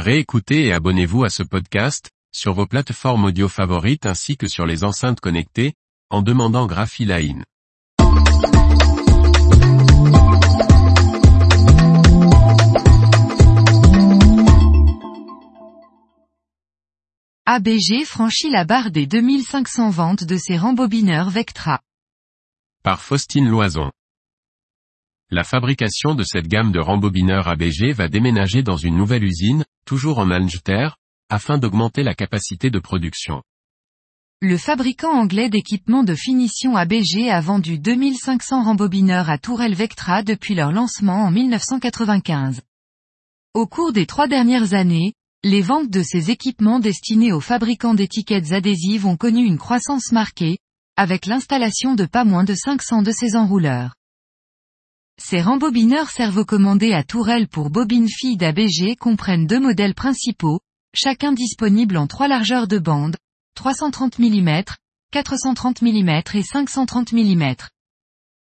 Réécoutez et abonnez-vous à ce podcast, sur vos plateformes audio favorites ainsi que sur les enceintes connectées, en demandant Graphiline. ABG franchit la barre des 2500 ventes de ses rembobineurs Vectra. Par Faustine Loison. La fabrication de cette gamme de rembobineurs ABG va déménager dans une nouvelle usine, toujours en Angleterre, afin d'augmenter la capacité de production. Le fabricant anglais d'équipements de finition ABG a vendu 2500 rembobineurs à Tourelle Vectra depuis leur lancement en 1995. Au cours des trois dernières années, les ventes de ces équipements destinés aux fabricants d'étiquettes adhésives ont connu une croissance marquée, avec l'installation de pas moins de 500 de ces enrouleurs. Ces rembobineurs servocommandés à tourelle pour bobines filles d'ABG comprennent deux modèles principaux, chacun disponible en trois largeurs de bande, 330 mm, 430 mm et 530 mm.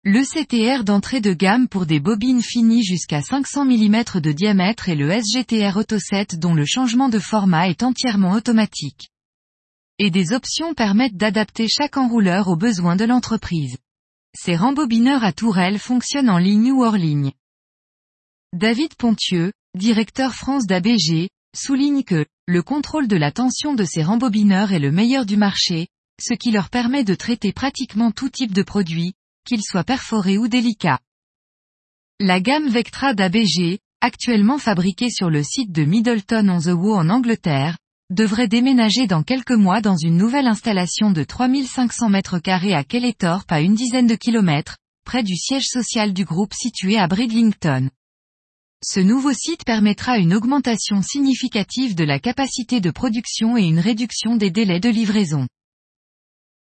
Le CTR d'entrée de gamme pour des bobines finies jusqu'à 500 mm de diamètre et le SGTR Auto 7 dont le changement de format est entièrement automatique. Et des options permettent d'adapter chaque enrouleur aux besoins de l'entreprise. Ces rembobineurs à tourelle fonctionnent en ligne ou hors ligne. David Pontieux, directeur France d'ABG, souligne que, le contrôle de la tension de ces rembobineurs est le meilleur du marché, ce qui leur permet de traiter pratiquement tout type de produit, qu'ils soient perforés ou délicats. La gamme Vectra d'ABG, actuellement fabriquée sur le site de Middleton on the Woo en Angleterre, devrait déménager dans quelques mois dans une nouvelle installation de 3500 mètres carrés à Kelletorp à une dizaine de kilomètres, près du siège social du groupe situé à Bridlington. Ce nouveau site permettra une augmentation significative de la capacité de production et une réduction des délais de livraison.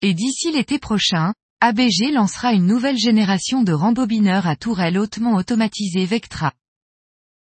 Et d'ici l'été prochain, ABG lancera une nouvelle génération de rembobineurs à tourelle hautement automatisée Vectra.